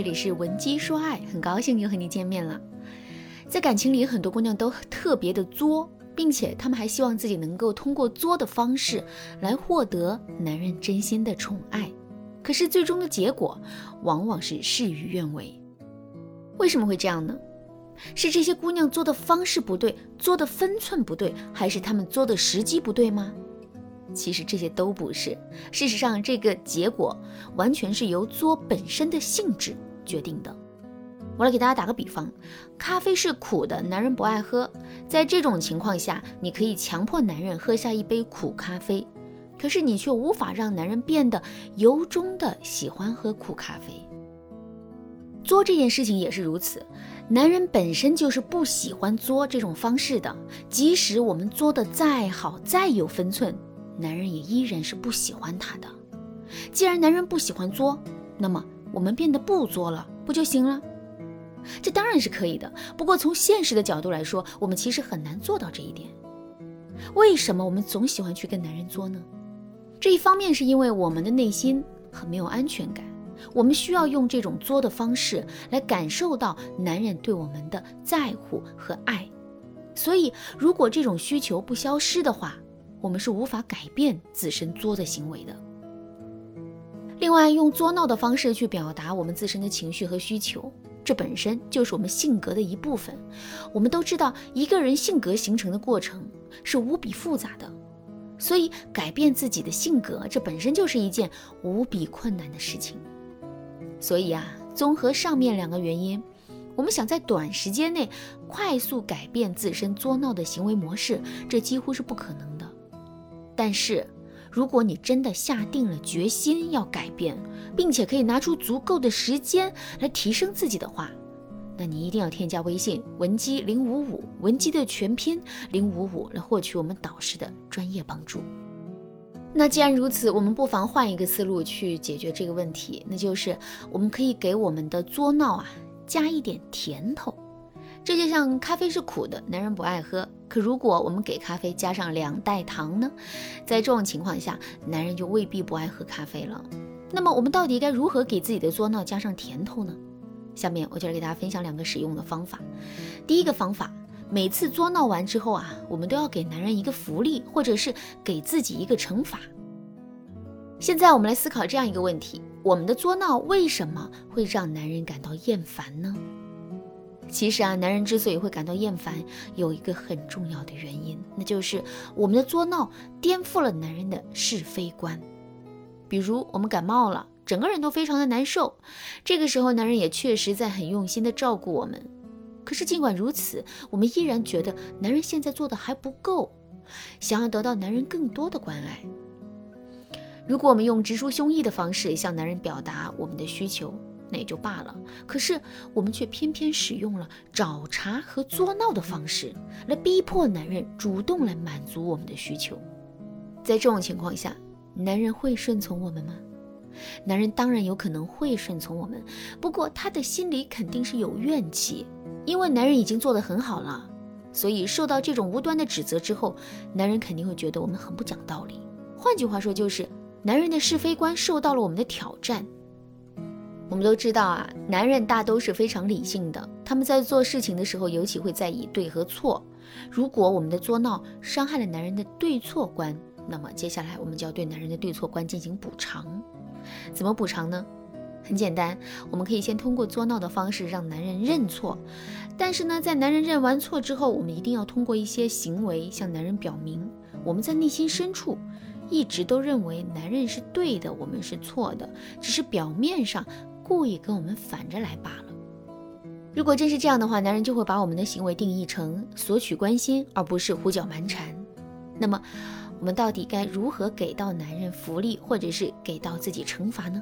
这里是文姬说爱，很高兴又和你见面了。在感情里，很多姑娘都特别的作，并且她们还希望自己能够通过作的方式来获得男人真心的宠爱。可是最终的结果往往是事与愿违。为什么会这样呢？是这些姑娘作的方式不对，作的分寸不对，还是她们作的时机不对吗？其实这些都不是。事实上，这个结果完全是由作本身的性质决定的。我来给大家打个比方：咖啡是苦的，男人不爱喝。在这种情况下，你可以强迫男人喝下一杯苦咖啡，可是你却无法让男人变得由衷的喜欢喝苦咖啡。作这件事情也是如此，男人本身就是不喜欢作这种方式的，即使我们作的再好、再有分寸。男人也依然是不喜欢他的。既然男人不喜欢作，那么我们变得不作了，不就行了？这当然是可以的。不过从现实的角度来说，我们其实很难做到这一点。为什么我们总喜欢去跟男人作呢？这一方面是因为我们的内心很没有安全感，我们需要用这种作的方式来感受到男人对我们的在乎和爱。所以，如果这种需求不消失的话，我们是无法改变自身作的行为的。另外，用作闹的方式去表达我们自身的情绪和需求，这本身就是我们性格的一部分。我们都知道，一个人性格形成的过程是无比复杂的，所以改变自己的性格，这本身就是一件无比困难的事情。所以啊，综合上面两个原因，我们想在短时间内快速改变自身作闹的行为模式，这几乎是不可能的。但是，如果你真的下定了决心要改变，并且可以拿出足够的时间来提升自己的话，那你一定要添加微信文姬零五五，文姬的全拼零五五，来获取我们导师的专业帮助。那既然如此，我们不妨换一个思路去解决这个问题，那就是我们可以给我们的作闹啊加一点甜头。这就像咖啡是苦的，男人不爱喝。可如果我们给咖啡加上两袋糖呢？在这种情况下，男人就未必不爱喝咖啡了。那么我们到底该如何给自己的作闹加上甜头呢？下面我就来给大家分享两个使用的方法。第一个方法，每次作闹完之后啊，我们都要给男人一个福利，或者是给自己一个惩罚。现在我们来思考这样一个问题：我们的作闹为什么会让男人感到厌烦呢？其实啊，男人之所以会感到厌烦，有一个很重要的原因，那就是我们的作闹颠覆了男人的是非观。比如我们感冒了，整个人都非常的难受，这个时候男人也确实在很用心的照顾我们。可是尽管如此，我们依然觉得男人现在做的还不够，想要得到男人更多的关爱。如果我们用直抒胸臆的方式向男人表达我们的需求，那也就罢了，可是我们却偏偏使用了找茬和作闹的方式来逼迫男人主动来满足我们的需求。在这种情况下，男人会顺从我们吗？男人当然有可能会顺从我们，不过他的心里肯定是有怨气，因为男人已经做得很好了，所以受到这种无端的指责之后，男人肯定会觉得我们很不讲道理。换句话说，就是男人的是非观受到了我们的挑战。我们都知道啊，男人大都是非常理性的，他们在做事情的时候尤其会在意对和错。如果我们的作闹伤害了男人的对错观，那么接下来我们就要对男人的对错观进行补偿。怎么补偿呢？很简单，我们可以先通过作闹的方式让男人认错，但是呢，在男人认完错之后，我们一定要通过一些行为向男人表明，我们在内心深处一直都认为男人是对的，我们是错的，只是表面上。故意跟我们反着来罢了。如果真是这样的话，男人就会把我们的行为定义成索取关心，而不是胡搅蛮缠。那么，我们到底该如何给到男人福利，或者是给到自己惩罚呢？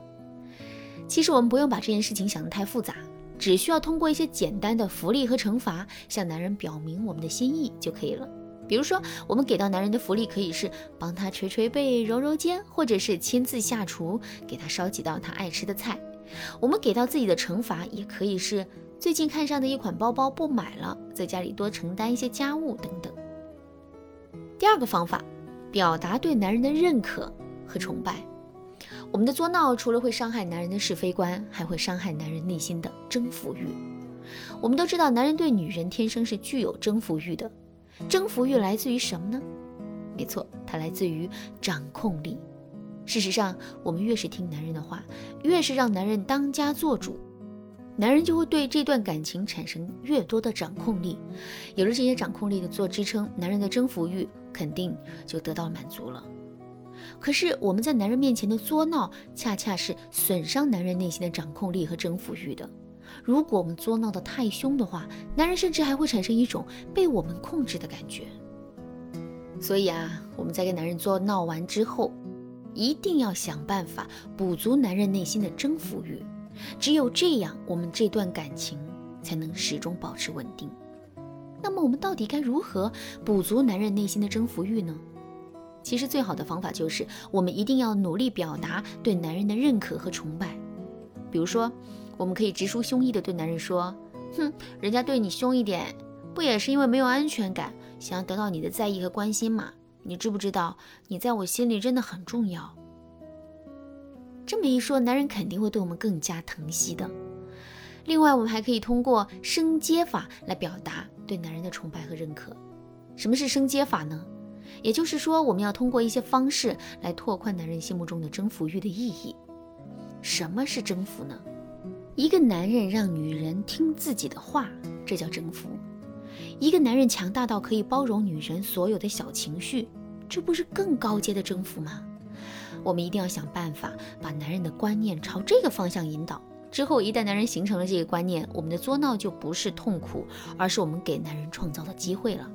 其实我们不用把这件事情想得太复杂，只需要通过一些简单的福利和惩罚，向男人表明我们的心意就可以了。比如说，我们给到男人的福利可以是帮他捶捶背、揉揉肩，或者是亲自下厨给他烧几道他爱吃的菜。我们给到自己的惩罚也可以是最近看上的一款包包不买了，在家里多承担一些家务等等。第二个方法，表达对男人的认可和崇拜。我们的作闹除了会伤害男人的是非观，还会伤害男人内心的征服欲。我们都知道，男人对女人天生是具有征服欲的。征服欲来自于什么呢？没错，它来自于掌控力。事实上，我们越是听男人的话，越是让男人当家做主，男人就会对这段感情产生越多的掌控力。有了这些掌控力的做支撑，男人的征服欲肯定就得到满足了。可是我们在男人面前的作闹，恰恰是损伤男人内心的掌控力和征服欲的。如果我们作闹的太凶的话，男人甚至还会产生一种被我们控制的感觉。所以啊，我们在跟男人作闹完之后，一定要想办法补足男人内心的征服欲。只有这样，我们这段感情才能始终保持稳定。那么，我们到底该如何补足男人内心的征服欲呢？其实最好的方法就是，我们一定要努力表达对男人的认可和崇拜。比如说，我们可以直抒胸臆地对男人说：“哼，人家对你凶一点，不也是因为没有安全感，想要得到你的在意和关心吗？你知不知道，你在我心里真的很重要？”这么一说，男人肯定会对我们更加疼惜的。另外，我们还可以通过升阶法来表达对男人的崇拜和认可。什么是升阶法呢？也就是说，我们要通过一些方式来拓宽男人心目中的征服欲的意义。什么是征服呢？一个男人让女人听自己的话，这叫征服；一个男人强大到可以包容女人所有的小情绪，这不是更高阶的征服吗？我们一定要想办法把男人的观念朝这个方向引导。之后，一旦男人形成了这个观念，我们的作闹就不是痛苦，而是我们给男人创造的机会了。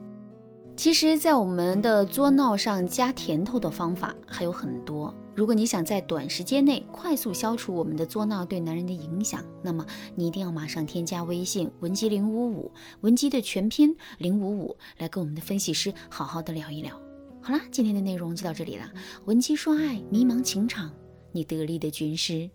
其实，在我们的作闹上加甜头的方法还有很多。如果你想在短时间内快速消除我们的作闹对男人的影响，那么你一定要马上添加微信文姬零五五，文姬的全拼零五五，来跟我们的分析师好好的聊一聊。好啦，今天的内容就到这里了。文姬说爱，迷茫情场，你得力的军师。